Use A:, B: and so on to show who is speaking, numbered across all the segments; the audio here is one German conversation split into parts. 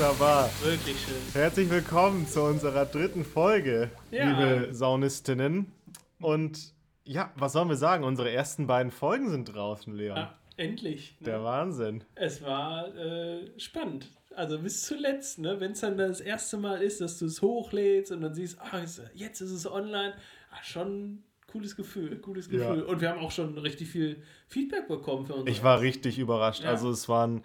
A: Wunderbar.
B: Wirklich schön.
A: Herzlich willkommen zu unserer dritten Folge,
B: Ja.
A: liebe Saunistinnen. Und ja, was sollen wir sagen? Unsere ersten beiden Folgen sind draußen, Leon.
B: Ah, endlich. Ne?
A: Der Wahnsinn.
B: Es war äh, spannend. Also bis zuletzt, ne? wenn es dann das erste Mal ist, dass du es hochlädst und dann siehst, ah, jetzt ist es online. Ah, schon ein cooles Gefühl, cooles
A: Ja.
B: Gefühl. Und wir haben auch schon richtig viel Feedback bekommen für uns.
A: Ich war richtig überrascht.
B: Ja.
A: Also es waren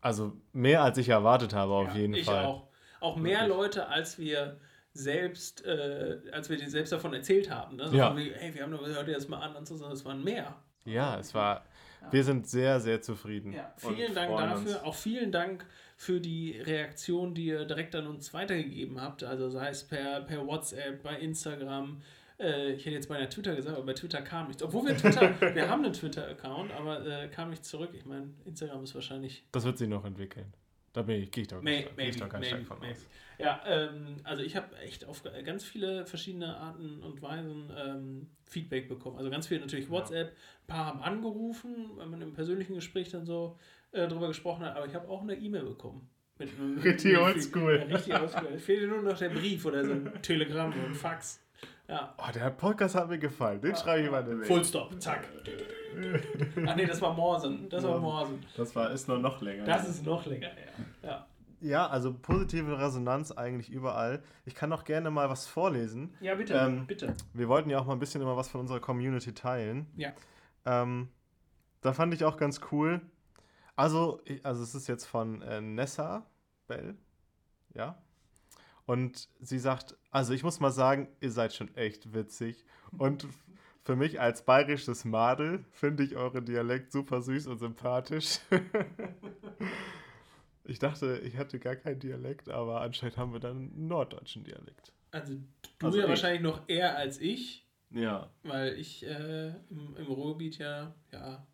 A: also mehr als ich erwartet habe auf
B: Ja,
A: jeden
B: ich
A: Fall.
B: auch. Auch mehr
A: Wirklich.
B: Leute, als wir selbst, äh, als wir dir selbst davon erzählt haben. Ne? So
A: Ja.
B: wegen, hey, wir haben doch hört ihr das mal an und so, sondern es waren mehr.
A: Ja, es war. Wir sind sehr, sehr zufrieden.
B: Ja, vielen Dank dafür.
A: uns.
B: Auch vielen Dank für die Reaktion, die ihr direkt an uns weitergegeben habt. Also sei es per, per WhatsApp, bei Instagram. Äh, ich hätte jetzt bei Twitter gesagt, aber bei Twitter kam nichts. Obwohl wir Twitter, wir haben einen Twitter-Account, aber äh, kam nicht zurück. Ich meine, Instagram ist wahrscheinlich
A: Das wird sich noch entwickeln. Da bin ich, gehe ich doch,
B: May-
A: gehe ich
B: maybe,
A: doch ganz
B: maybe,
A: stark von
B: maybe.
A: aus.
B: Ja, ähm, also ich habe echt auf ganz viele verschiedene Arten und Weisen ähm, Feedback bekommen. Also ganz viel natürlich WhatsApp, ein paar haben angerufen, weil man im persönlichen Gespräch dann so äh, drüber gesprochen hat, aber ich habe auch eine E-Mail bekommen. Mit, mit,
A: Richtig oldschool.
B: Ja, richtig oldschool. Es fehlte nur noch der Brief oder so ein Telegramm oder ein Fax. Ja.
A: Oh, der Podcast hat mir gefallen. Den schreibe ich mal in
B: Full Stop, zack. Ach nee, das war Morsen. Das war
A: Morsen. Das war, ist nur noch länger.
B: Das ist noch länger her. Ja.
A: Ja, also positive Resonanz eigentlich überall. Ich kann auch gerne mal was vorlesen.
B: Ja, bitte,
A: Ähm,
B: bitte.
A: Wir wollten ja auch mal ein bisschen immer was von unserer Community teilen.
B: Ja.
A: Ähm, da fand ich auch ganz cool. Also, also es ist jetzt von äh, Nessa Bell. Ja. Und sie sagt, also ich muss mal sagen, ihr seid schon echt witzig. Und für mich als bayerisches Madel finde ich euren Dialekt super süß und sympathisch. ich dachte, ich hätte gar keinen Dialekt, aber anscheinend haben wir dann einen norddeutschen Dialekt.
B: Also du
A: Also
B: ja
A: ich.
B: wahrscheinlich noch eher als ich,
A: Ja.
B: weil ich äh, im, im Ruhrgebiet ja, ja,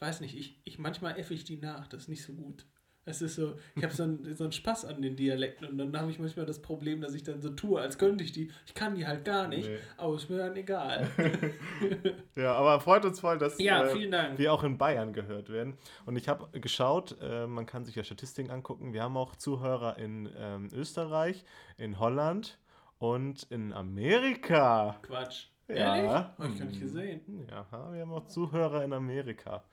B: weiß nicht, ich, ich manchmal effe ich die nach, das ist nicht so gut. Es ist so, ich habe so einen, so einen Spaß an den Dialekten und dann habe ich manchmal das Problem, dass ich dann so tue, als könnte ich die. Ich kann die halt gar nicht,
A: Nee.
B: aber ist mir dann egal.
A: Ja, aber freut uns voll, dass
B: Ja,
A: äh, wir auch in Bayern gehört werden. Und ich habe geschaut, äh, man kann sich ja Statistiken angucken. Wir haben auch Zuhörer in ähm, Österreich, in Holland und in Amerika.
B: Quatsch.
A: Ja.
B: Ehrlich? Hab ich gar nicht gesehen.
A: Ja, wir haben auch Zuhörer in Amerika.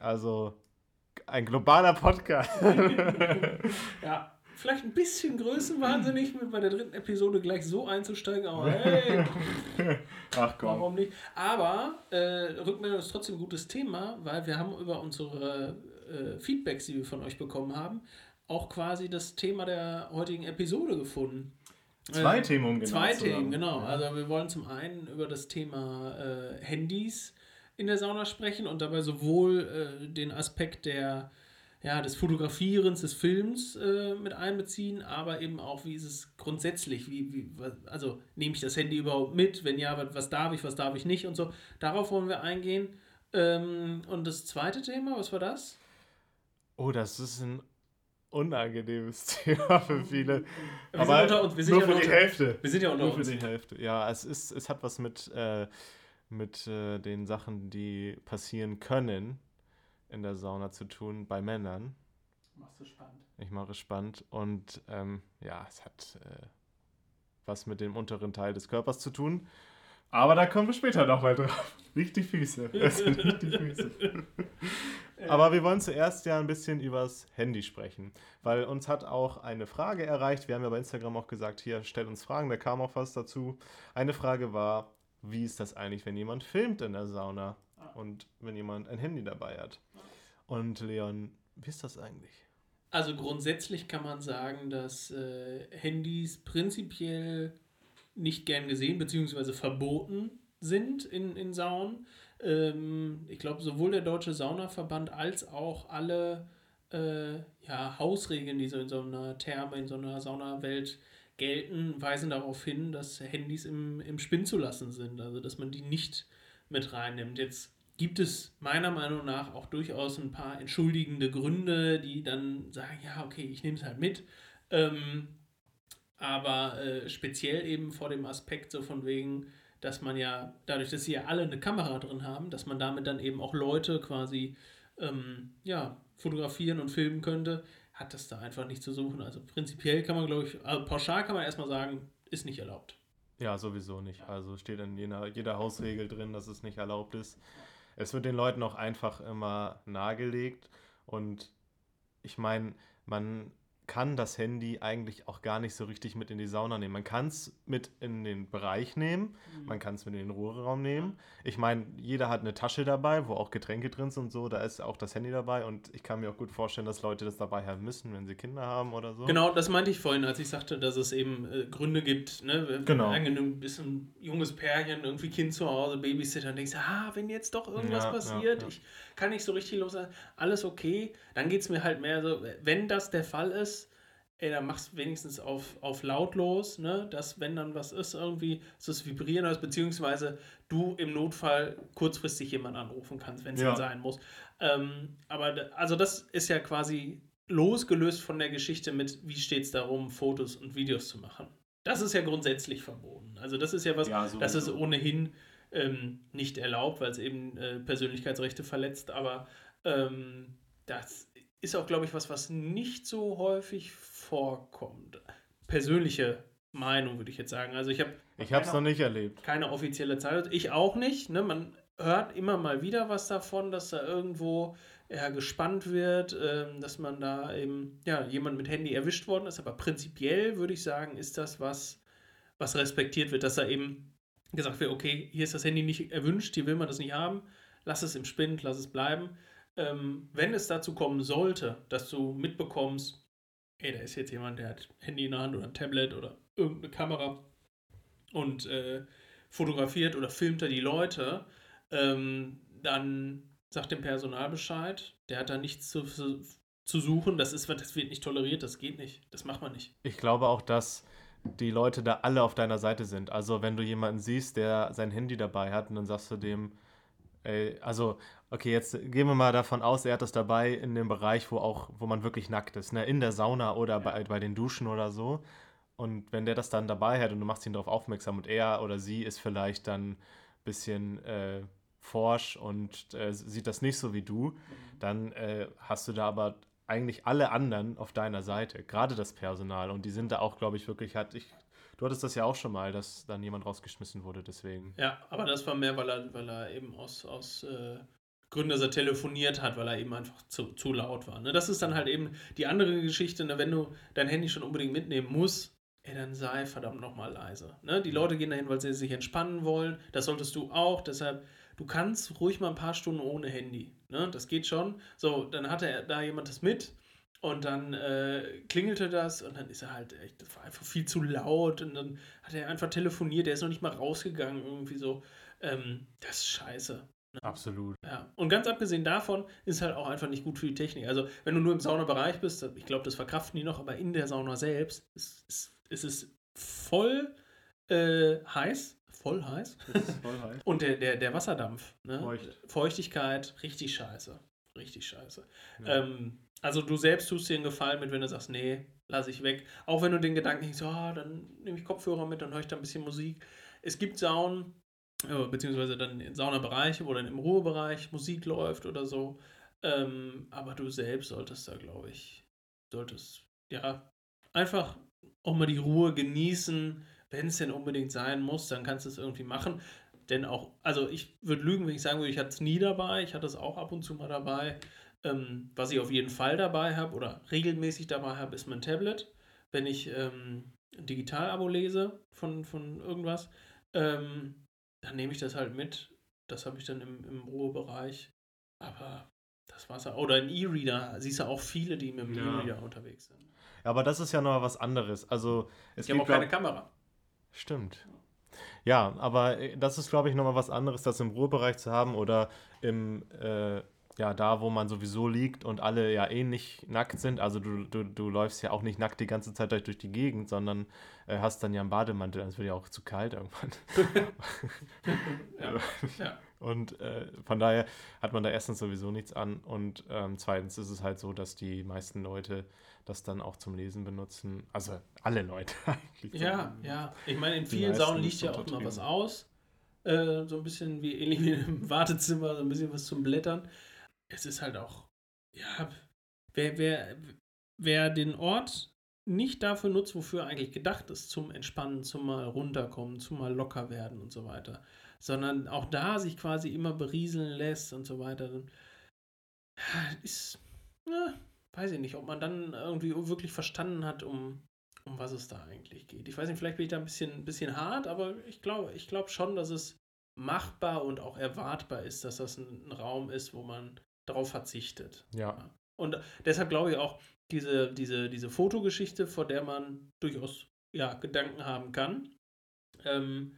A: Also ein globaler Podcast.
B: Ja, vielleicht ein bisschen größenwahnsinnig, mit bei der dritten Episode gleich so einzusteigen, aber hey,
A: Ach komm.
B: Warum nicht? Aber äh, Rückmeldung ist trotzdem ein gutes Thema, weil wir haben über unsere äh, Feedbacks, die wir von euch bekommen haben, auch quasi das Thema der heutigen Episode gefunden.
A: Zwei
B: Äh,
A: Themen, um genau
B: Zwei Themen, genau.
A: Ja.
B: Also wir wollen zum einen über das Thema äh, Handys in der Sauna sprechen und dabei sowohl äh, den Aspekt der ja, des Fotografierens, des Films äh, mit einbeziehen, aber eben auch, wie ist es grundsätzlich, wie, wie, also nehme ich das Handy überhaupt mit, wenn ja, was, darf ich, was darf ich nicht und so. Darauf wollen wir eingehen. Ähm, und das zweite Thema, was war das?
A: Oh, das ist ein unangenehmes Thema für viele.
B: Wir sind unter uns, wir sind
A: nur
B: ja
A: für
B: nur
A: die
B: unter-
A: Hälfte.
B: Wir sind ja unter
A: Nur für
B: uns.
A: die Hälfte. Ja, es ist, es hat was mit, äh, mit äh, den Sachen, die passieren können in der Sauna zu tun bei Männern.
B: Machst du spannend.
A: Ich mache es spannend und ähm, ja, es hat äh, was mit dem unteren Teil des Körpers zu tun. Aber da kommen wir später nochmal drauf. Nicht die Füße. Es sind nicht die Füße. Aber wir wollen zuerst ja ein bisschen übers Handy sprechen, weil uns hat auch eine Frage erreicht. Wir haben ja bei Instagram auch gesagt, hier, stellt uns Fragen, da kam auch was dazu. Eine Frage war, wie ist das eigentlich, wenn jemand filmt in der Sauna und wenn jemand ein Handy dabei hat? Und Leon, wie ist das eigentlich?
B: Also grundsätzlich kann man sagen, dass äh, Handys prinzipiell nicht gern gesehen bzw. verboten sind in, in Saunen. Ähm, ich glaube, sowohl der Deutsche Saunaverband als auch alle äh, ja, Hausregeln, die so in so einer Therme, in so einer Saunawelt gelten, weisen darauf hin, dass Handys im, im Spinn zu lassen sind. Also dass man die nicht mit reinnimmt. Jetzt gibt es meiner Meinung nach auch durchaus ein paar entschuldigende Gründe, die dann sagen, ja, okay, ich nehme es halt mit. Ähm, aber äh, speziell eben vor dem Aspekt so von wegen, dass man ja, dadurch, dass sie ja alle eine Kamera drin haben, dass man damit dann eben auch Leute quasi ähm, ja, fotografieren und filmen könnte, hat das da einfach nicht zu suchen. Also prinzipiell kann man, glaube ich, also pauschal kann man erstmal sagen, ist nicht erlaubt.
A: Ja, sowieso nicht. Also steht in jeder, jeder Hausregel drin, dass es nicht erlaubt ist. Es wird den Leuten auch einfach immer nahegelegt. Und ich meine, man kann das Handy eigentlich auch gar nicht so richtig mit in die Sauna nehmen. Man kann es mit in den Bereich nehmen, mhm. man kann es mit in den Ruheraum nehmen. Ich meine, jeder hat eine Tasche dabei, wo auch Getränke drin sind und so, da ist auch das Handy dabei und ich kann mir auch gut vorstellen, dass Leute das dabei haben müssen, wenn sie Kinder haben oder so.
B: Genau, das meinte ich vorhin, als ich sagte, dass es eben äh, Gründe gibt, ne?
A: Genau.
B: Ein bisschen junges Pärchen, irgendwie Kind zu Hause, Babysitter, und denkst, ah, wenn jetzt doch irgendwas ja, passiert, ja, ja. ich kann nicht so richtig los, alles okay, dann geht es mir halt mehr so, wenn das der Fall ist, ey, dann machst wenigstens auf, auf lautlos, ne, dass wenn dann was ist, irgendwie so das Vibrieren hast, beziehungsweise du im Notfall kurzfristig jemanden anrufen kannst, wenn es ja. sein muss. Ähm, aber also das ist ja quasi losgelöst von der Geschichte mit, wie steht es darum, Fotos und Videos zu machen. Das ist ja grundsätzlich verboten. Also das ist ja was, ja, das ist ohnehin ähm, nicht erlaubt, weil es eben äh, Persönlichkeitsrechte verletzt, aber ähm, das ist auch, glaube ich, was, was nicht so häufig vorkommt. Persönliche Meinung, würde ich jetzt sagen. Also ich habe.
A: Ich habe es noch nicht erlebt.
B: Keine offizielle Zahl. Ich auch nicht. Ne? Man hört immer mal wieder was davon, dass da irgendwo ja, gespannt wird, ähm, dass man da eben, ja, jemand mit Handy erwischt worden ist. Aber prinzipiell würde ich sagen, ist das was, was respektiert wird, dass da eben gesagt wird, okay, hier ist das Handy nicht erwünscht, hier will man das nicht haben, lass es im Spind, lass es bleiben. Ähm, wenn es dazu kommen sollte, dass du mitbekommst, ey, da ist jetzt jemand, der hat Handy in der Hand oder ein Tablet oder irgendeine Kamera und äh, fotografiert oder filmt er die Leute, ähm, dann sagt dem Personal Bescheid, der hat da nichts zu, zu suchen, das, ist, das wird nicht toleriert, das geht nicht, das macht man nicht.
A: Ich glaube auch, dass die Leute da alle auf deiner Seite sind. Also wenn du jemanden siehst, der sein Handy dabei hat und dann sagst du dem, ey, also Okay, jetzt gehen wir mal davon aus, er hat das dabei in dem Bereich, wo auch, wo man wirklich nackt ist, ne? In der Sauna oder ja. bei, bei den Duschen oder so. Und wenn der das dann dabei hat und du machst ihn darauf aufmerksam und er oder sie ist vielleicht dann ein bisschen äh, forsch und äh, sieht das nicht so wie du, mhm. dann äh, hast du da aber eigentlich alle anderen auf deiner Seite, gerade das Personal. Und die sind da auch, glaube ich, wirklich, hat ich Du hattest das ja auch schon mal, dass dann jemand rausgeschmissen wurde, deswegen.
B: Ja, aber das war mehr, weil er, weil er eben aus, aus äh, Gründe, dass er telefoniert hat, weil er eben einfach zu, zu laut war. Ne? Das ist dann halt eben die andere Geschichte, ne? wenn du dein Handy schon unbedingt mitnehmen musst, ey, dann sei verdammt nochmal leise. Ne? Die Leute gehen dahin, weil sie sich entspannen wollen. Das solltest du auch. Deshalb, du kannst ruhig mal ein paar Stunden ohne Handy. Ne? Das geht schon. So, dann hatte da jemand das mit. Und dann äh, klingelte das und dann ist er halt echt, das war einfach viel zu laut und dann hat er einfach telefoniert, der ist noch nicht mal rausgegangen, irgendwie so. Ähm, das ist scheiße.
A: Ne? Absolut.
B: Ja. Und ganz abgesehen davon ist es halt auch einfach nicht gut für die Technik. Also, wenn du nur im Saunabereich bist, ich glaube, das verkraften die noch, aber in der Sauna selbst ist, ist, ist es voll äh, heiß. Voll heiß. voll heiß. Und der, der, der Wasserdampf, ne? Feucht. Feuchtigkeit, richtig scheiße. Richtig scheiße. Ja. Ähm, also, du selbst tust dir einen Gefallen mit, wenn du sagst, nee, lass ich weg. Auch wenn du den Gedanken hast, oh, dann nehme ich Kopfhörer mit, dann höre ich da ein bisschen Musik. Es gibt Saunen, beziehungsweise dann in Saunabereich, dann im Ruhebereich Musik läuft oder so. Ähm, aber du selbst solltest da, glaube ich, solltest ja einfach auch mal die Ruhe genießen. Wenn es denn unbedingt sein muss, dann kannst du es irgendwie machen. Denn auch, also ich würde lügen, wenn ich sagen würde, ich hatte es nie dabei. Ich hatte es auch ab und zu mal dabei. Ähm, was ich auf jeden Fall dabei habe oder regelmäßig dabei habe, ist mein Tablet. Wenn ich ähm, ein Digital-Abo lese von, von irgendwas. Ähm, dann nehme ich das halt mit. Das habe ich dann im, im Ruhebereich. Aber das war's ja. Oder ein E-Reader. Siehst du auch viele, die mit dem ja. E-Reader unterwegs sind.
A: Ja, aber das ist ja noch was anderes. Also,
B: es die haben auch keine Kamera.
A: Stimmt. Ja, aber äh, das ist, glaube ich, nochmal was anderes, das im Ruhebereich zu haben oder im, äh, ja da, wo man sowieso liegt und alle ja eh nicht nackt sind. Also du, du, du läufst ja auch nicht nackt die ganze Zeit durch, durch die Gegend, sondern äh, hast dann ja einen Bademantel. Es wird ja auch zu kalt irgendwann.
B: ja. ja.
A: Und äh, von daher hat man da erstens sowieso nichts an und ähm, zweitens ist es halt so, dass die meisten Leute das dann auch zum Lesen benutzen. Also alle Leute eigentlich.
B: Ja, ja. Ich meine, in vielen Saunen liegt ja auch immer was aus. Äh, so ein bisschen wie ähnlich wie im Wartezimmer, so ein bisschen was zum Blättern. Es ist halt auch, ja, wer, wer, wer den Ort nicht dafür nutzt, wofür eigentlich gedacht ist, zum Entspannen, zum mal runterkommen, zum mal locker werden und so weiter, sondern auch da sich quasi immer berieseln lässt und so weiter, dann ist, ja, weiß ich nicht, ob man dann irgendwie wirklich verstanden hat, um, um was es da eigentlich geht. Ich weiß nicht, vielleicht bin ich da ein bisschen, bisschen hart, aber ich glaube ich glaub schon, dass es machbar und auch erwartbar ist, dass das ein, ein Raum ist, wo man darauf verzichtet.
A: Ja.
B: Und deshalb glaube ich auch, diese, diese, diese Fotogeschichte, vor der man durchaus ja, Gedanken haben kann, ähm,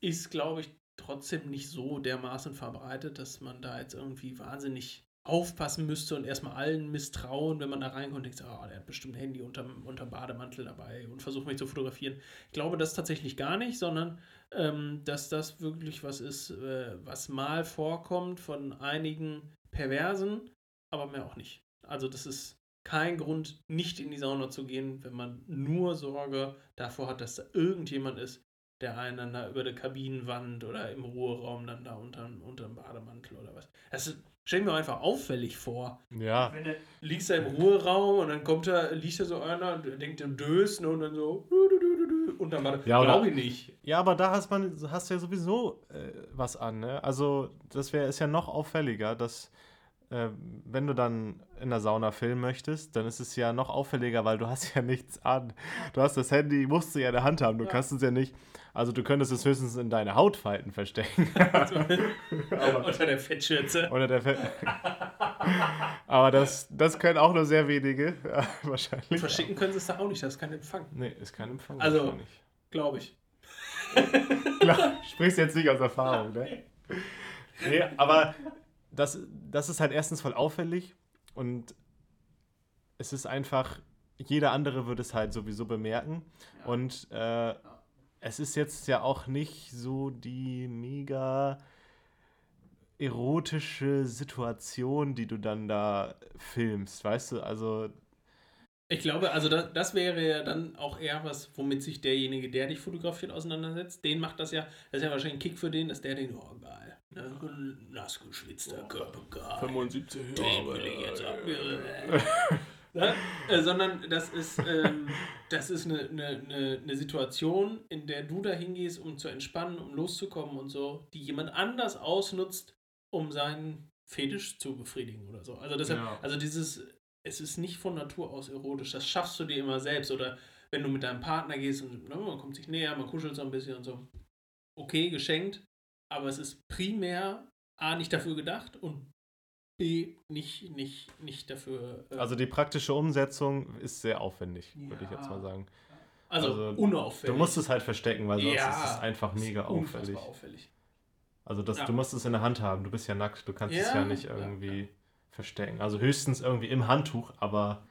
B: ist, glaube ich, trotzdem nicht so dermaßen verbreitet, dass man da jetzt irgendwie wahnsinnig aufpassen müsste und erstmal allen misstrauen, wenn man da reinkommt und denkt, oh, der hat bestimmt ein Handy unterm, unterm Bademantel dabei und versucht mich zu fotografieren. Ich glaube das tatsächlich gar nicht, sondern ähm, dass das wirklich was ist, äh, was mal vorkommt von einigen Perversen, aber mehr auch nicht. Also das ist kein Grund, nicht in die Sauna zu gehen, wenn man nur Sorge davor hat, dass da irgendjemand ist, der einen dann da über der Kabinenwand oder im Ruheraum dann da unter, unter dem Bademantel oder was. Das ist, stell mir einfach auffällig vor.
A: Ja.
B: Wenn du liegst da im Ruheraum und dann kommt da, liegt da so einer und denkt im Dösen und dann so war
A: ja,
B: glaube ich nicht.
A: Ja, aber da hast man hast ja sowieso äh, was an, ne? Also das wäre ist ja noch auffälliger, dass äh, wenn du dann in der Sauna filmen möchtest, dann ist es ja noch auffälliger, weil du hast ja nichts an. Du hast das Handy, musst du ja in der Hand haben. Du ja. kannst es ja nicht. Also du könntest es höchstens in deine Hautfalten verstecken.
B: unter der Fettschürze.
A: Unter der Fett. Aber das, das können auch nur sehr wenige. Wahrscheinlich.
B: Verschicken können sie es da auch nicht, das ist kein Empfang.
A: Nee, ist kein Empfang.
B: Also, glaube ich.
A: Klar, sprichst jetzt nicht aus Erfahrung, ne? Nee, aber das, das ist halt erstens voll auffällig und es ist einfach, jeder andere würde es halt sowieso bemerken. Ja. Und äh, es ist jetzt ja auch nicht so die mega erotische Situation, die du dann da filmst, weißt du? Also.
B: Ich glaube, also das, das wäre ja dann auch eher was, womit sich derjenige, der dich fotografiert, auseinandersetzt. Den macht das ja, das ist ja wahrscheinlich ein Kick für den, dass der denkt, oh geil Nass geschwitzter oh, Körper. Geil.
A: 75
B: Den will ich jetzt abgehören. ne? äh, sondern das ist, ähm, das ist eine, eine, eine Situation, in der du da hingehst, um zu entspannen, um loszukommen und so, die jemand anders ausnutzt, um seinen Fetisch zu befriedigen oder so. Also deshalb, ja. also dieses, es ist nicht von Natur aus erotisch, das schaffst du dir immer selbst. Oder wenn du mit deinem Partner gehst und ne, man kommt sich näher, man kuschelt so ein bisschen und so. Okay, geschenkt, aber es ist primär A nicht dafür gedacht und B nicht, nicht, nicht dafür.
A: Äh also die praktische Umsetzung ist sehr aufwendig, ja. würde ich jetzt mal sagen.
B: Also, also, unauffällig.
A: Du musst es halt verstecken, weil sonst ja, ist es einfach mega ist auffällig.
B: auffällig.
A: Also das, ja. du musst es in der Hand haben, du bist ja nackt, du kannst es ja nicht irgendwie verstecken. Also höchstens irgendwie im Handtuch, aber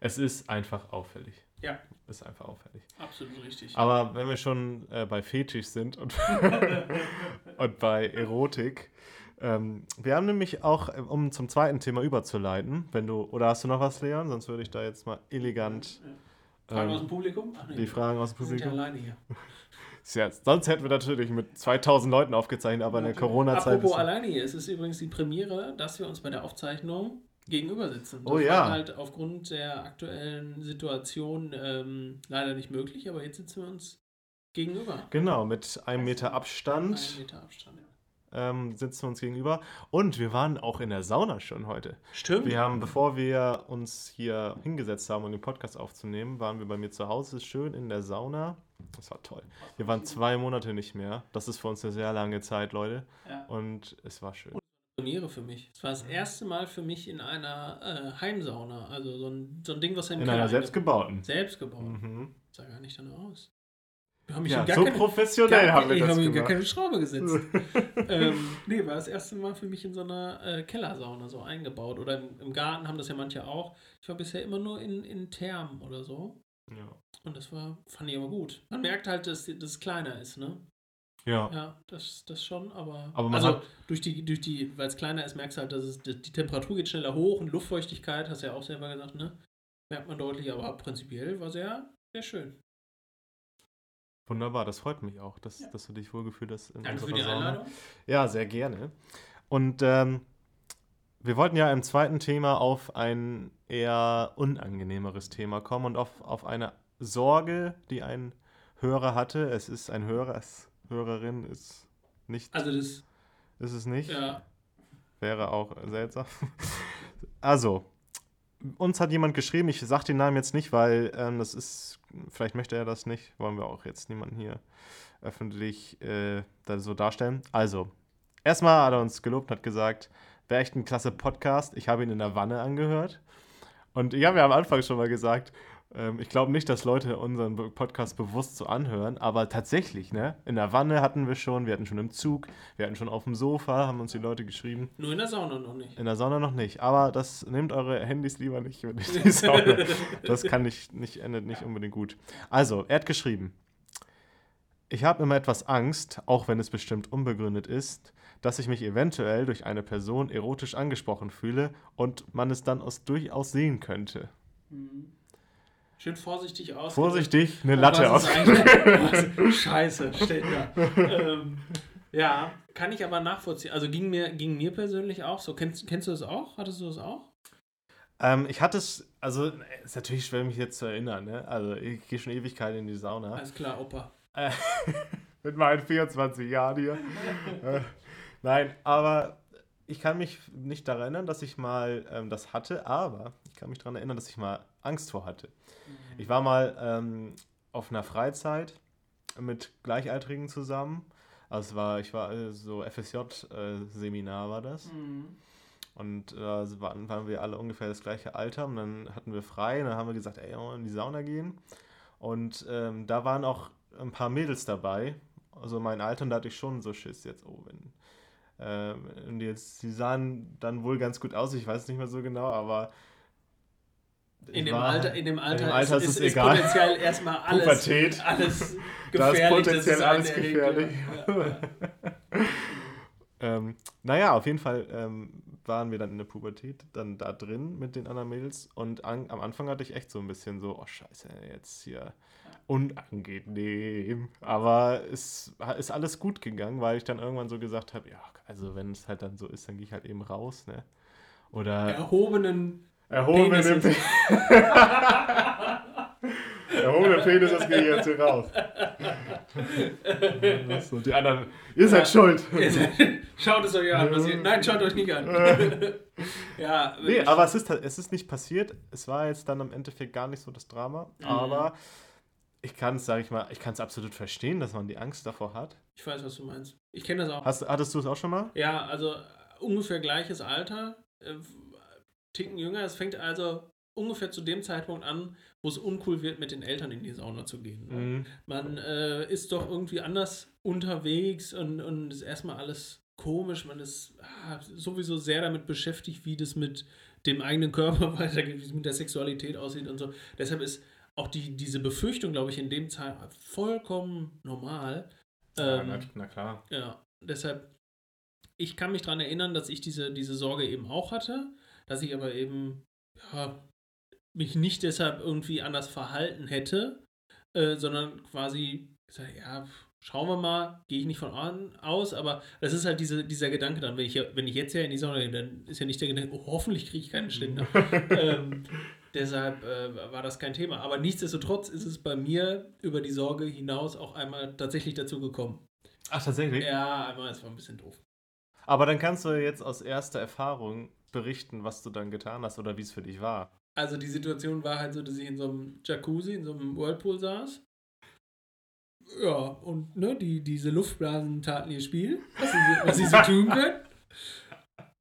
A: es ist einfach auffällig.
B: Ja.
A: Ist einfach auffällig.
B: Absolut richtig.
A: Aber wenn wir schon äh, bei Fetisch sind und, und bei Erotik, ähm, wir haben nämlich auch, äh, um zum zweiten Thema überzuleiten, wenn du, oder hast du noch was, Leon? Sonst würde ich da jetzt mal elegant.
B: Ja. Fragen ähm, aus dem Publikum?
A: Ach, nee. Die Fragen aus dem Publikum.
B: Sind ja alleine hier.
A: Ja, sonst hätten wir natürlich mit 2000 Leuten aufgezeichnet, aber in der Corona-Zeit.
B: Apropos alleine hier, es ist übrigens die Premiere, dass wir uns bei der Aufzeichnung gegenüber sitzen.
A: Das oh ja.
B: war halt aufgrund der aktuellen Situation ähm, leider nicht möglich, aber jetzt sitzen wir uns gegenüber.
A: Genau, mit einem Meter Abstand.
B: Ein Meter Abstand, ja.
A: Ähm, sitzen wir uns gegenüber. Und wir waren auch in der Sauna schon heute.
B: Stimmt.
A: Wir haben, bevor wir uns hier hingesetzt haben, um den Podcast aufzunehmen, waren wir bei mir zu Hause schön in der Sauna. Das war toll. Wir waren zwei Monate nicht mehr. Das ist für uns eine sehr lange Zeit, Leute.
B: Ja.
A: Und es war schön.
B: Premiere für mich. Es war das erste Mal für mich in einer äh, Heimsauna. Also so ein, so ein Ding, was
A: in einer selbstgebauten.
B: Selbstgebaut.
A: Mhm.
B: Sah gar nicht danach aus.
A: haben ja, so keine, professionell
B: gar,
A: haben wir das
B: haben
A: gemacht.
B: gar keine Schraube gesetzt. ähm, nee, war das erste Mal für mich in so einer äh, Kellersauna so eingebaut. Oder im, im, Garten haben das ja manche auch. Ich war bisher immer nur in, in Thermen oder so.
A: Ja.
B: Und das war, fand ich aber gut. Man merkt halt, dass, dass es kleiner ist, ne?
A: Ja.
B: Ja, das, das schon, aber.
A: aber
B: also durch die, durch die, weil es kleiner ist, merkst du halt, dass es, die, die Temperatur geht schneller hoch und Luftfeuchtigkeit, hast du ja auch selber gesagt, ne? Merkt man deutlich, aber prinzipiell war sehr, sehr schön.
A: Wunderbar, das freut mich auch, dass, ja. dass du dich wohlgefühlt hast.
B: In Danke für die Sauna. Einladung.
A: Ja, sehr gerne. Und ähm, wir wollten ja im zweiten Thema auf ein eher unangenehmeres Thema kommen und auf, auf eine Sorge, die ein Hörer hatte. Es ist ein Hörer, es, Hörerin ist nicht.
B: Also das.
A: Ist es nicht?
B: Ja.
A: Wäre auch seltsam. Also, uns hat jemand geschrieben, ich sage den Namen jetzt nicht, weil ähm, das ist, vielleicht möchte er das nicht, wollen wir auch jetzt niemanden hier öffentlich äh, da so darstellen. Also, erstmal hat er uns gelobt und hat gesagt, wäre echt ein klasse Podcast. Ich habe ihn in der Wanne angehört. Und ich habe ja am Anfang schon mal gesagt, ähm, ich glaube nicht, dass Leute unseren Podcast bewusst so anhören, aber tatsächlich, ne? In der Wanne hatten wir schon, wir hatten schon im Zug, wir hatten schon auf dem Sofa, haben uns die Leute geschrieben.
B: Nur in der Sauna noch nicht.
A: In der Sauna noch nicht, aber das nehmt eure Handys lieber nicht in die Sauna. das kann nicht, nicht, endet nicht unbedingt gut. Also, er hat geschrieben. Ich habe immer etwas Angst, auch wenn es bestimmt unbegründet ist, dass ich mich eventuell durch eine Person erotisch angesprochen fühle und man es dann aus durchaus sehen könnte.
B: Mhm. Schön vorsichtig aus.
A: Vorsichtig, eine Latte aus.
B: Scheiße, steht da. ähm, ja, kann ich aber nachvollziehen. Also ging mir, ging mir persönlich auch so. Kennst, kennst du das auch? Hattest du das auch?
A: Ähm, ich hatte es, also ist natürlich schwer, mich jetzt zu erinnern. Ne? Also ich gehe schon Ewigkeit in die Sauna.
B: Alles klar, Opa.
A: Äh, mit meinen 24 Jahren hier. äh, nein, aber ich kann mich nicht daran erinnern, dass ich mal ähm, das hatte, aber ich kann mich daran erinnern, dass ich mal Angst vor hatte. Mhm. Ich war mal ähm, auf einer Freizeit mit Gleichaltrigen zusammen. Also war, ich war äh, so FSJ-Seminar äh, war das. Mhm. Und da äh, waren, waren wir alle ungefähr das gleiche Alter und dann hatten wir frei und dann haben wir gesagt, ey, wollen wir in die Sauna gehen. Und ähm, da waren auch ein paar Mädels dabei, also mein Alter, und da hatte ich schon so Schiss jetzt, oh, wenn. Äh, und jetzt, sie sahen dann wohl ganz gut aus, ich weiß nicht mehr so genau, aber
B: in dem, Alter, in dem Alter,
A: in dem Alter ist, ist, ist, ist egal.
B: potenziell erstmal alles,
A: Pubertät.
B: alles gefährlich.
A: Da ist potenziell alles gefährlich. Ja. ähm, naja, auf jeden Fall ähm, waren wir dann in der Pubertät, dann da drin mit den anderen Mädels und an, am Anfang hatte ich echt so ein bisschen so, oh scheiße, jetzt hier unangenehm. Aber es ist alles gut gegangen, weil ich dann irgendwann so gesagt habe, ja, also wenn es halt dann so ist, dann gehe ich halt eben raus, ne? Oder
B: erhobenen
A: Erhobene Penis. Erhobener Penis, das gehe ich jetzt hier raus. Und die anderen, ihr seid schuld.
B: schaut es euch an. Ihr, nein, schaut euch nicht an. ja,
A: nee, aber es ist, es ist nicht passiert. Es war jetzt dann im Endeffekt gar nicht so das Drama. Mhm. Aber ich kann es, sage ich mal, ich kann es absolut verstehen, dass man die Angst davor hat.
B: Ich weiß, was du meinst. Ich kenne das auch.
A: Hast, hattest du es auch schon mal?
B: Ja, also ungefähr gleiches Alter. Ticken jünger. Es fängt also ungefähr zu dem Zeitpunkt an, wo es uncool wird, mit den Eltern in die Sauna zu gehen. Mhm. Man äh, ist doch irgendwie anders unterwegs und, und ist erstmal alles komisch. Man ist ah, sowieso sehr damit beschäftigt, wie das mit dem eigenen Körper weitergeht, wie es mit der Sexualität aussieht und so. Deshalb ist auch die, diese Befürchtung, glaube ich, in dem Zeitpunkt vollkommen normal.
A: Ähm, ja, na, klar.
B: Ja, deshalb, ich kann mich daran erinnern, dass ich diese, diese Sorge eben auch hatte dass ich aber eben ja, mich nicht deshalb irgendwie anders verhalten hätte, äh, sondern quasi gesagt, ja, schauen wir mal, gehe ich nicht von an aus, aber das ist halt diese, dieser Gedanke dann, wenn ich, wenn ich jetzt ja in die Sauna gehe, dann ist ja nicht der Gedanke, oh, hoffentlich kriege ich keinen Ständer. ähm, deshalb äh, war das kein Thema. Aber nichtsdestotrotz ist es bei mir über die Sorge hinaus auch einmal tatsächlich dazu gekommen.
A: Ach, tatsächlich?
B: Ja, einmal, es war ein bisschen doof.
A: Aber dann kannst du jetzt aus erster Erfahrung berichten, was du dann getan hast oder wie es für dich war.
B: Also die Situation war halt so, dass ich in so einem Jacuzzi, in so einem Whirlpool saß. Ja, und ne, die, diese Luftblasen taten ihr Spiel, was sie, was sie so tun können.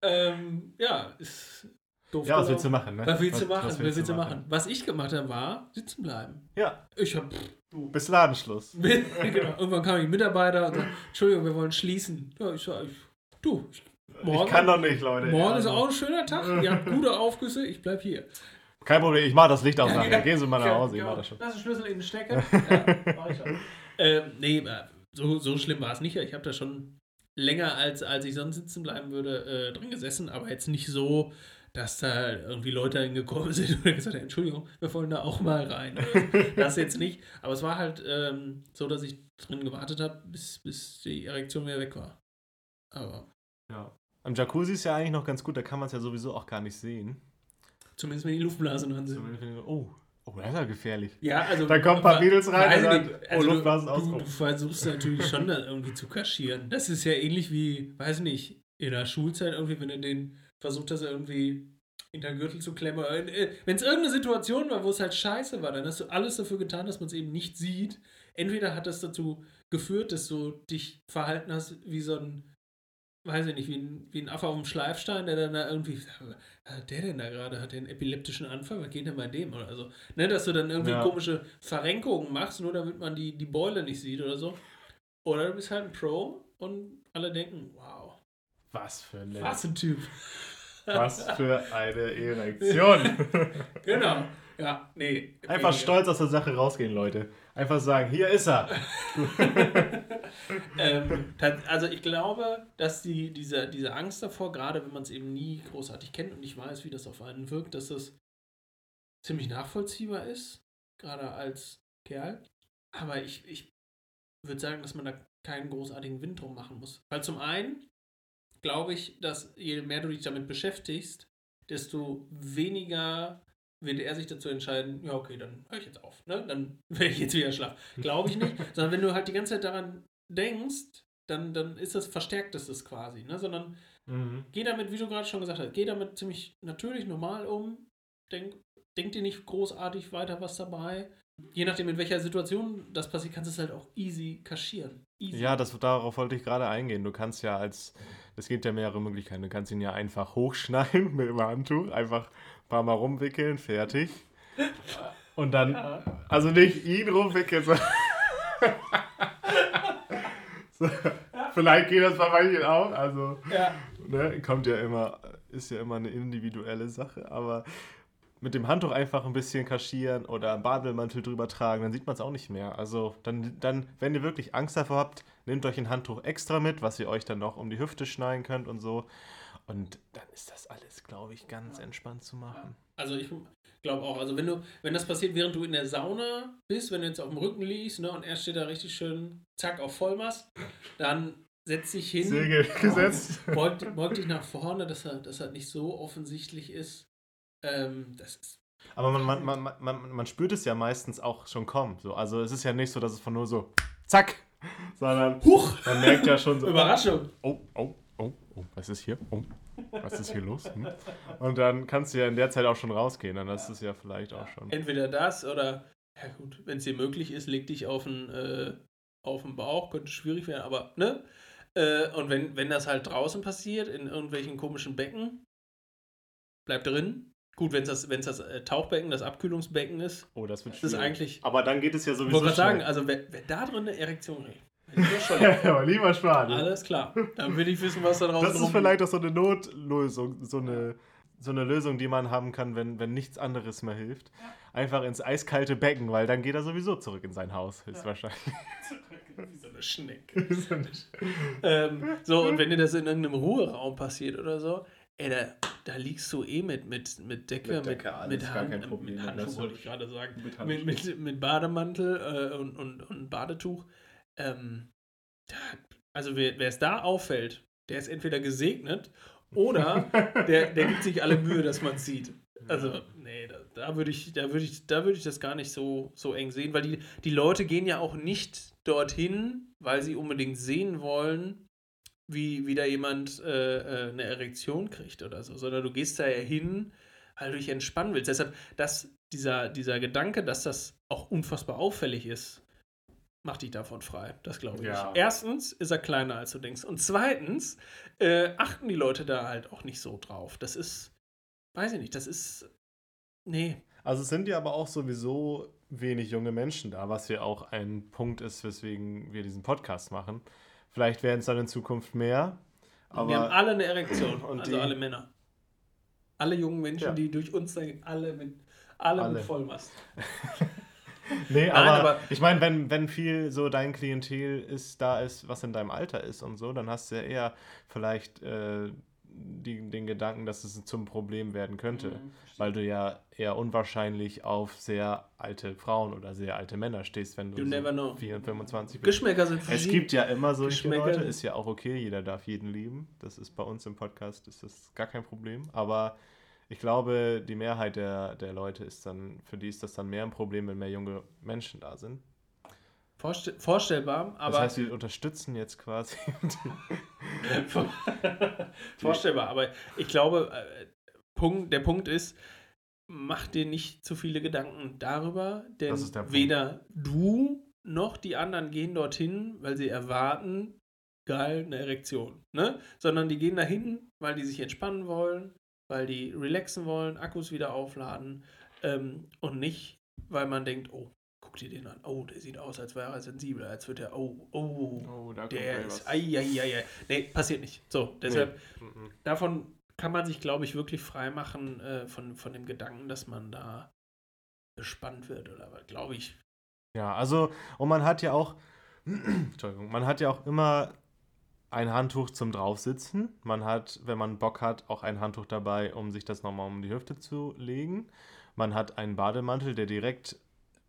B: Ähm, ja, ist doof
A: Ja, was willst du machen, ne?
B: Was willst du machen?
A: was
B: Was willst du machen? Was ich gemacht habe, war sitzen bleiben.
A: Ja,
B: Ich hab.
A: bis Ladenschluss.
B: genau. Irgendwann kamen die Mitarbeiter und sagten, Entschuldigung, wir wollen schließen. Ja, ich sag, ich, du, ich, morgen,
A: Ich kann doch nicht, Leute.
B: morgen
A: Ja,
B: ist
A: also,
B: auch ein schöner Tag. Ihr habt gute Aufgüsse, ich bleib hier.
A: Kein Problem, ich mach das Licht aus.
B: Ja, ja.
A: Gehen Sie mal nach
B: Ja,
A: Hause, ich
B: genau.
A: mach das schon.
B: Lass den Schlüssel in den Stecker. Ja, mach ich schon. ähm, nee, äh, so, so schlimm war es nicht. Ich habe da schon länger, als, als ich sonst sitzen bleiben würde, äh, drin gesessen, aber jetzt nicht so, dass da irgendwie Leute hingekommen sind und gesagt haben, Entschuldigung, wir wollen da auch mal rein. Oder so. Das jetzt nicht. Aber es war halt ähm, so, dass ich drin gewartet habe, bis, bis die Erektion wieder weg war. Aber
A: Ja. Am Jacuzzi ist ja eigentlich noch ganz gut, da kann man es ja sowieso auch gar nicht sehen.
B: zumindest wenn die Luftblasen dran sind.
A: Oh, oh, das ist ja gefährlich.
B: Ja, also.
A: Da kommen ein paar Mädels rein und
B: nicht.
A: oh,
B: Also
A: Luftblasen
B: du, du, du versuchst natürlich schon da irgendwie zu kaschieren. Das ist ja ähnlich wie, weiß nicht, in der Schulzeit irgendwie, wenn du den versucht hast, irgendwie in den Gürtel zu klemmen. Wenn es irgendeine Situation war, wo es halt scheiße war, dann hast du alles dafür getan, dass man es eben nicht sieht. Entweder hat das dazu geführt, dass du dich verhalten hast wie so ein, weiß ich nicht, wie ein, wie ein Affe auf dem Schleifstein, der dann da irgendwie, hat der denn da gerade? Hat einen epileptischen Anfall? Was geht denn bei dem? Oder so. Ne, dass du dann irgendwie
A: Ja.
B: komische Verrenkungen machst, nur damit man die, die Beule nicht sieht oder so. Oder du bist halt ein Pro und alle denken, wow,
A: Was für eine,
B: was ein Typ.
A: was für eine Erektion.
B: Genau. Ja, nee.
A: Einfach
B: weniger.
A: stolz aus der Sache rausgehen, Leute. Einfach sagen, hier ist er.
B: ähm, also ich glaube, dass die, diese, diese Angst davor, gerade wenn man es eben nie großartig kennt und nicht weiß, wie das auf einen wirkt, dass das ziemlich nachvollziehbar ist, gerade als Kerl. Aber ich, ich würde sagen, dass man da keinen großartigen Wind drum machen muss. Weil zum einen glaube ich, dass je mehr du dich damit beschäftigst, desto weniger wird er sich dazu entscheiden, ja, okay, dann höre ich jetzt auf, ne? Dann werde ich jetzt wieder schlafen. Glaube ich nicht. Sondern wenn du halt die ganze Zeit daran denkst, dann, dann ist das verstärkt ist das quasi, ne? Sondern
A: Mhm.
B: geh damit, wie du gerade schon gesagt hast, geh damit ziemlich natürlich, normal um. Denk, denk dir nicht großartig weiter was dabei. Je nachdem, in welcher Situation das passiert, kannst du es halt auch easy kaschieren. Easy.
A: Ja, das, darauf wollte ich gerade eingehen. Du kannst ja als, es gibt ja mehrere Möglichkeiten. Du kannst ihn ja einfach hochschneiden mit dem Handtuch, einfach ein paar Mal rumwickeln, fertig. Und dann,
B: Ja.
A: also nicht ihn rumwickeln, sondern. so, vielleicht geht das bei manchen auch. Also,
B: ja.
A: ne, kommt ja immer, ist ja immer eine individuelle Sache, aber mit dem Handtuch einfach ein bisschen kaschieren oder einen Bademantel drüber tragen, dann sieht man es auch nicht mehr. Also dann, dann, wenn ihr wirklich Angst davor habt, nehmt euch ein Handtuch extra mit, was ihr euch dann noch um die Hüfte schneiden könnt und so. Und dann ist das alles, glaube ich, ganz entspannt zu machen.
B: Also ich glaube auch, also wenn du, wenn das passiert, während du in der Sauna bist, wenn du jetzt auf dem Rücken liegst, ne, und er steht da richtig schön, zack, auf Vollmast, dann setz dich hin,
A: Segel gesetzt.
B: beug, beug dich nach vorne, dass er, dass er nicht so offensichtlich ist. Ähm, das ist
A: Aber man, man, man, man, man spürt es ja meistens auch schon kommen. So. Also es ist ja nicht so, dass es von nur so zack, sondern
B: Huch!
A: man merkt ja schon so.
B: Überraschung.
A: oh, oh, oh, oh, was ist hier? Oh, was ist hier los? Hm? Und dann kannst du ja in der Zeit auch schon rausgehen, dann ist es ja vielleicht auch schon.
B: Entweder das oder, ja gut, wenn es dir möglich ist, leg dich auf den, äh, auf den Bauch, könnte schwierig werden, aber, ne? Äh, und wenn, wenn das halt draußen passiert, in irgendwelchen komischen Becken, bleib drin. Gut, wenn es das, wenn's das äh, Tauchbecken, das Abkühlungsbecken ist,
A: Oh, das wird
B: das ist
A: schwierig.
B: eigentlich.
A: Aber dann geht es ja
B: Ich
A: sowieso
B: wollte gerade sagen, also wer, wer da drin eine Erektion kriegt,
A: aber lieber sparen.
B: Alles klar. Dann will ich wissen, was da draußen
A: Das ist vielleicht auch so eine Notlösung, so eine, so eine Lösung, die man haben kann, wenn, wenn nichts anderes mehr hilft. Einfach ins eiskalte Becken, weil dann geht er sowieso zurück in sein Haus, höchstwahrscheinlich.
B: Wie so eine Schnecke. ähm, so, und wenn dir das in irgendeinem Ruheraum passiert oder so, ey, da, da liegst du eh mit, mit, mit Decke,
A: Mit
B: mit,
A: Decke,
B: mit, mit
A: Das
B: Handschuh,
A: ist-
B: wollte ich gerade sagen.
A: Mit
B: Mit, mit, mit Bademantel äh, und, und, und Badetuch. Ähm, also wer wer es da auffällt, der ist entweder gesegnet oder der, der gibt sich alle Mühe, dass man es sieht. Also, nee, da, da würde ich, da würde ich, da würde ich das gar nicht so, so eng sehen, weil die, die Leute gehen ja auch nicht dorthin, weil sie unbedingt sehen wollen, wie, wie da jemand äh, äh, eine Erektion kriegt oder so, sondern du gehst da ja hin, weil du dich entspannen willst. Deshalb, dass dieser, dieser Gedanke, dass das auch unfassbar auffällig ist, macht dich davon frei. Das glaube ich.
A: Ja.
B: Erstens ist er kleiner, als du denkst. Und zweitens äh, achten die Leute da halt auch nicht so drauf. Das ist weiß ich nicht, das ist. Nee.
A: Also es sind ja aber auch sowieso wenig junge Menschen da, was ja auch ein Punkt ist, weswegen wir diesen Podcast machen. Vielleicht werden es dann in Zukunft mehr.
B: Aber wir haben alle eine Erektion,
A: und
B: also
A: die-
B: alle Männer. Alle jungen Menschen,
A: Ja.
B: die durch uns denken, alle mit, alle,
A: Alle.
B: mit Vollmast.
A: Nee,
B: Nein,
A: aber,
B: aber-
A: ich meine, wenn, wenn viel so dein Klientel ist, da ist, was in deinem Alter ist und so, dann hast du ja eher vielleicht äh, die, den Gedanken, dass es zum Problem werden könnte.
B: Mhm,
A: Weil du ja eher unwahrscheinlich auf sehr alte Frauen oder sehr alte Männer stehst, wenn du
B: You never know.
A: 4, 25 bist.
B: Geschmäcker sind
A: Es
B: verschieden.
A: gibt ja immer solche. Leute, ist ja auch okay, jeder darf jeden lieben. Das ist bei uns im Podcast, ist das gar kein Problem. Aber ich glaube, die Mehrheit der, der Leute ist dann, für die ist das dann mehr ein Problem, wenn mehr junge Menschen da sind.
B: Vorstell vorstellbar, aber
A: das heißt, wir unterstützen jetzt quasi.
B: vorstellbar, aber ich glaube, äh, Punkt, der Punkt ist, mach dir nicht zu viele Gedanken darüber, denn weder du noch die anderen gehen dorthin, weil sie erwarten, geil, eine Erektion, ne? Sondern die gehen dahin, weil die sich entspannen wollen, weil die relaxen wollen, Akkus wieder aufladen ähm, und nicht, weil man denkt, oh, guck dir den an, oh, der sieht aus, als wäre er sensibel, als würde er, oh, oh,
A: Oh, da
B: der ist, ai, ai, ai. Nee, passiert nicht. So, deshalb,
A: Mhm.
B: davon kann man sich, glaube ich, wirklich frei machen äh, von, von dem Gedanken, dass man da bespannt wird oder was, glaube ich.
A: Ja, also, und man hat ja auch, Entschuldigung, man hat ja auch immer ein Handtuch zum Draufsitzen. Man hat, wenn man Bock hat, auch ein Handtuch dabei, um sich das nochmal um die Hüfte zu legen. Man hat einen Bademantel, der direkt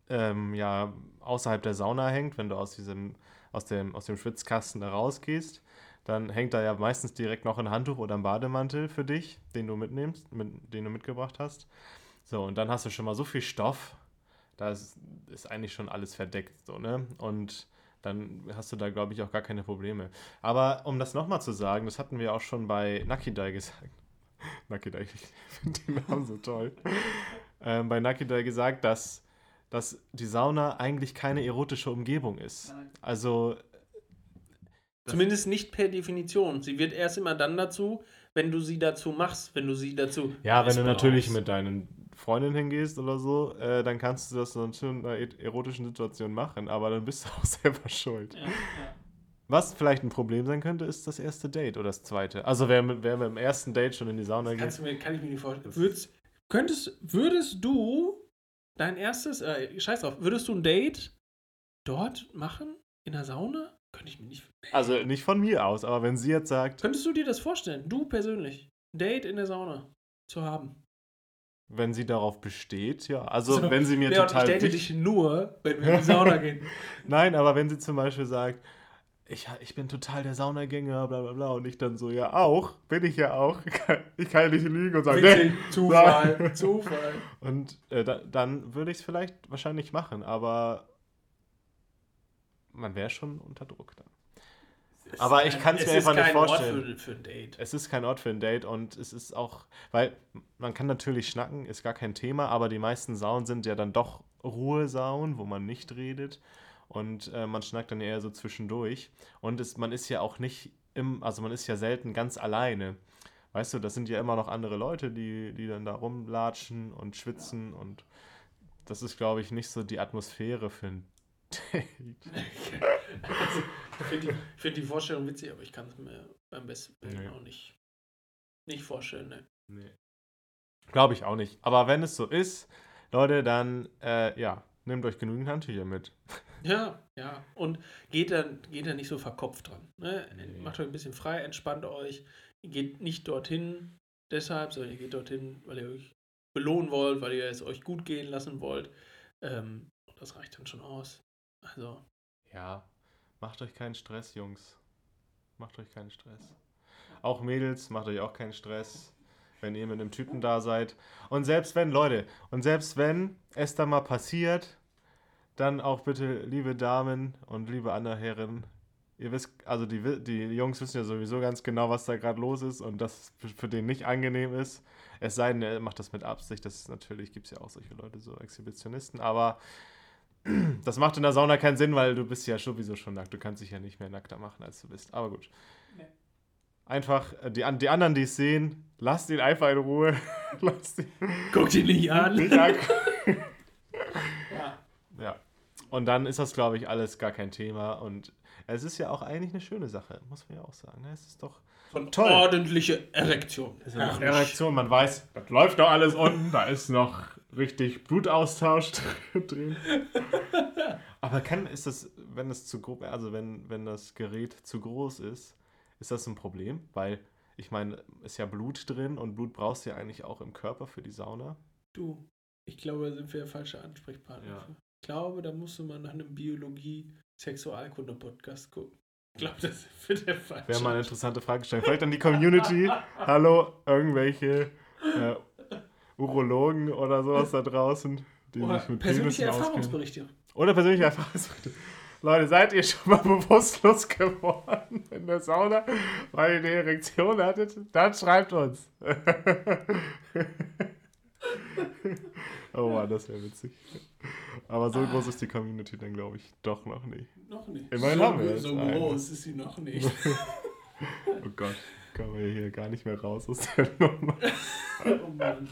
A: ähm, ja, außerhalb der Sauna hängt, wenn du aus diesem, aus dem, aus dem Schwitzkasten da rausgehst. Dann hängt da ja meistens direkt noch ein Handtuch oder ein Bademantel für dich, den du mitnimmst, mit, den du mitgebracht hast. So, und dann hast du schon mal so viel Stoff, da ist, ist eigentlich schon alles verdeckt, so, ne? Und dann hast du da, glaube ich, auch gar keine Probleme. Aber um das nochmal zu sagen, das hatten wir auch schon bei Nakidai gesagt. Nakidai, ich finde den Namen so toll. Ähm, bei Nakidai gesagt, dass, dass die Sauna eigentlich keine erotische Umgebung ist. Also,
B: Zumindest nicht per Definition. Sie wird erst immer dann dazu, wenn du sie dazu machst, wenn du sie dazu.
A: ja, wenn du natürlich
B: aus.
A: mit deinen Freundin hingehst oder so, äh, dann kannst du das dann schon in einer e- erotischen Situation machen, aber dann bist du auch selber schuld.
B: Ja, ja.
A: Was vielleicht ein Problem sein könnte, ist das erste Date oder das zweite. Also wer mit, wer mit dem ersten Date schon in die Sauna
B: Kannst
A: geht.
B: du mir, kann ich mir nicht vorstellen. Würdest, könntest, würdest du dein erstes, äh, scheiß drauf, würdest du ein Date dort machen? In der Sauna? Könnte ich mir nicht.
A: Also nicht von mir aus, aber wenn sie jetzt sagt,
B: Könntest du dir das vorstellen? Du persönlich. Ein Date in der Sauna zu haben.
A: wenn sie darauf besteht, ja. Also
B: So,
A: wenn sie mir
B: Leon,
A: total
B: ich date dich nur, wenn wir in die Sauna gehen.
A: Nein, aber wenn sie zum Beispiel sagt, ich, ich bin total der Saunagänger, bla bla bla, und ich dann so, ja auch, bin ich ja auch. Ich kann, kann ja nicht lügen und sagen,
B: Witzig,
A: nee.
B: Zufall, Zufall.
A: Und äh, da, dann würde ich es vielleicht wahrscheinlich machen, aber man wäre schon unter Druck dann. Aber ich kann's
B: Es
A: mir
B: ist
A: einfach nicht
B: kein Ort
A: vorstellen.
B: Für, für ein Date.
A: Es ist kein Ort für ein Date und es ist auch, weil man kann natürlich schnacken, ist gar kein Thema, aber die meisten Saunen sind ja dann doch Ruhesaunen, wo man nicht redet und äh, man schnackt dann eher so zwischendurch und es, man ist ja auch nicht im, also man ist ja selten ganz alleine. Weißt du, das sind ja immer noch andere Leute, die, die dann da rumlatschen und schwitzen und das ist, glaube ich, nicht so die Atmosphäre für ein Date.
B: Also, ich finde die, find die Vorstellung witzig, aber ich kann es mir beim besten Willen
A: Nee.
B: auch nicht, nicht vorstellen. Ne?
A: Nee. Glaube ich auch nicht. Aber wenn es so ist, Leute, dann, äh, ja, nehmt euch genügend Handtücher mit.
B: Ja, ja. Und geht dann, geht dann nicht so verkopft dran. Ne?
A: Nee.
B: Macht euch ein bisschen frei, entspannt euch. Ihr geht nicht dorthin deshalb, sondern ihr geht dorthin, weil ihr euch belohnen wollt, weil ihr es euch gut gehen lassen wollt. Ähm, das reicht dann schon aus. Also,
A: Ja, macht euch keinen Stress, Jungs. Macht euch keinen Stress. Auch Mädels, macht euch auch keinen Stress, wenn ihr mit einem Typen da seid. Und selbst wenn, Leute, und selbst wenn es dann mal passiert, dann auch bitte, liebe Damen und liebe andere Herren, ihr wisst, also die, die Jungs wissen ja sowieso ganz genau, was da gerade los ist und das für, für den nicht angenehm ist. Es sei denn, er macht das mit Absicht. Das ist natürlich, gibt es ja auch solche Leute, so Exhibitionisten, aber das macht in der Sauna keinen Sinn, weil du bist ja sowieso schon nackt. Du kannst dich ja nicht mehr nackter machen, als du bist. Aber gut.
B: Nee.
A: Einfach, äh, die, die anderen, die es sehen, lasst ihn einfach in Ruhe. lasst ihn
B: Guck dich nicht an. Ja.
A: Ja. Und dann ist das, glaube ich, alles gar kein Thema. Und es ist ja auch eigentlich eine schöne Sache, muss man ja auch sagen. ne? Es ist doch
B: Von
A: Toll.
B: ordentliche Erektion.
A: eine
B: Herrlich.
A: Reaktion. Man weiß, das läuft doch alles unten. Da ist noch richtig Blutaustausch drin. Aber kann, ist das, wenn es zu grob, also wenn, wenn das Gerät zu groß ist, ist das ein Problem? Weil, ich meine, ist ja Blut drin und Blut brauchst du ja eigentlich auch im Körper für die Sauna.
B: Du, ich glaube, da sind wir der falsche Ansprechpartner.
A: Ja.
B: für. Ich glaube, da musst du mal nach einem Biologie-Sexualkunde-Podcast gucken. Ich glaube, das für der falsche.
A: Wäre mal eine interessante Frage stellen. Vielleicht an die Community. Hallo, irgendwelche äh, Urologen oder sowas da draußen, die
B: Oder
A: sich mit
B: persönliche. Erfahrungsberichte.
A: Oder persönliche Erfahrungsberichte. Leute, seid ihr schon mal bewusstlos geworden in der Sauna, weil ihr eine Erektion hattet? Dann schreibt uns. oh Mann, das wäre witzig. Aber so groß ist die Community dann, glaube ich, doch noch nicht.
B: Noch nicht.
A: Immerhin
B: so,
A: haben wir
B: so groß ist sie noch nicht.
A: Oh Gott, kommen wir hier gar nicht mehr raus aus der Nummer.
B: oh Mann.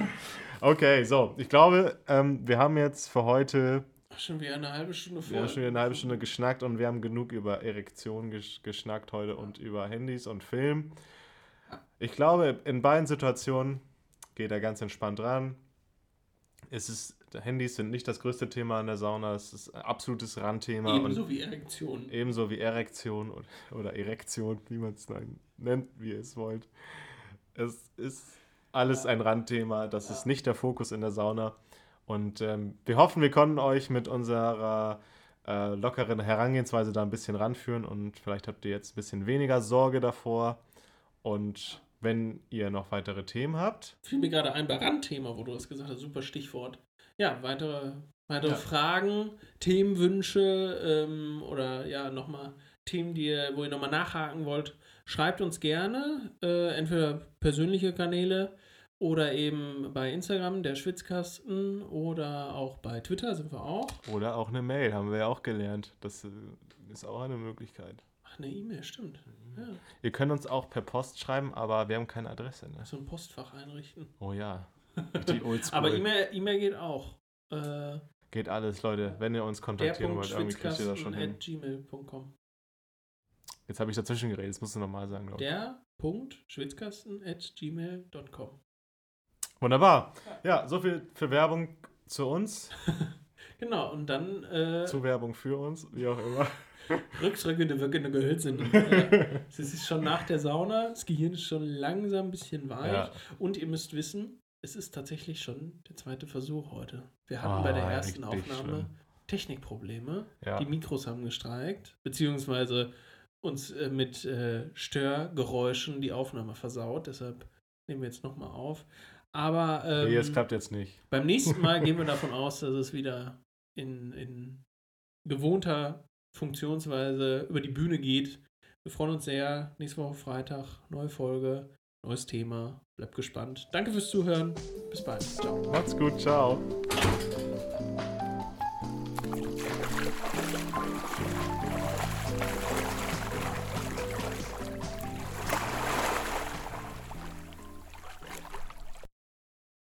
A: Okay, so, ich glaube, ähm, wir haben jetzt für heute
B: schon wieder eine halbe Stunde vor.
A: Wir haben schon wieder eine halbe Stunde geschnackt und wir haben genug über Erektion gesch geschnackt heute und über Handys und Film. Ich glaube, in beiden Situationen geht er ganz entspannt ran. Es ist, Handys sind nicht das größte Thema in der Sauna, es ist ein absolutes Randthema.
B: Ebenso wie Erektion.
A: ebenso wie Erektion oder, Erektion, wie man es nennt, wie ihr es wollt. Es ist alles ein Randthema, das ist nicht der Fokus in der Sauna. Und ähm, wir hoffen, wir konnten euch mit unserer äh, lockeren Herangehensweise da ein bisschen ranführen und vielleicht habt ihr jetzt ein bisschen weniger Sorge davor. Und wenn ihr noch weitere Themen habt,
B: Fiel mir gerade ein bei Randthema, wo du das gesagt hast, super Stichwort. Ja, weitere, weitere
A: Ja.
B: Fragen, Themenwünsche ähm, oder ja, nochmal Themen, die ihr, wo ihr nochmal nachhaken wollt, schreibt uns gerne. Äh, entweder persönliche Kanäle oder eben bei Instagram, der Schwitzkasten, oder auch bei Twitter sind wir auch.
A: oder auch eine Mail, haben wir ja auch gelernt. Das äh, ist auch eine Möglichkeit.
B: Ach, eine E-Mail, stimmt. Ja,
A: Ihr könnt uns auch per Post schreiben, aber wir haben keine Adresse. Ne?
B: so ein Postfach einrichten.
A: Oh ja. Die Oldschool.
B: Aber E-Mail E-Mail geht auch. Äh,
A: Geht alles, Leute. Wenn ihr uns kontaktieren wollt, irgendwie kriegt ihr das schon hin.
B: der.schwitzkasten.gmail.com
A: Jetzt habe ich dazwischen geredet, das musst du nochmal sagen, glaube ich.
B: Der Punkt schwitzkasten.gmail.com
A: Wunderbar. Ja, so viel für Werbung zu uns,
B: Genau, und dann äh,
A: zu Werbung für uns, wie auch immer.
B: rückstrückende, wirkende Gehölzen. Äh, es ist schon nach der Sauna, das Gehirn ist schon langsam ein bisschen weich.
A: Ja.
B: Und ihr müsst wissen, es ist tatsächlich schon der zweite Versuch heute. Wir hatten
A: Ah,
B: bei der ersten Aufnahme
A: schlimm.
B: Technikprobleme.
A: Ja.
B: Die Mikros haben gestreikt, beziehungsweise uns äh, mit äh, Störgeräuschen die Aufnahme versaut. Deshalb nehmen wir jetzt nochmal auf. Aber ähm,
A: Nee, es klappt jetzt nicht.
B: beim nächsten Mal gehen wir davon aus, dass es wieder in, in gewohnter Funktionsweise über die Bühne geht. Wir freuen uns sehr. Nächste Woche Freitag, neue Folge, neues Thema. Bleibt gespannt. Danke fürs Zuhören. Bis bald. Ciao.
A: Macht's gut, ciao.